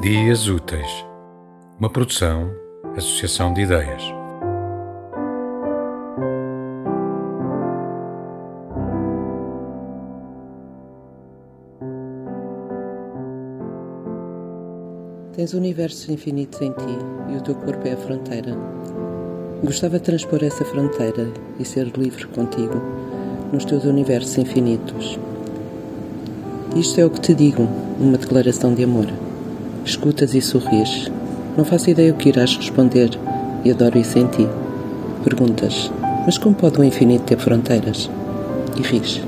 Dias Úteis, uma produção, associação de ideias. Tens universos infinitos em ti e o teu corpo é a fronteira. Gostava de transpor essa fronteira e ser livre contigo nos teus universos infinitos. Isto é o que te digo, uma declaração de amor. Escutas e sorris. Não faço ideia o que irás responder e adoro isso em ti. Perguntas, mas como pode o infinito ter fronteiras? E ris.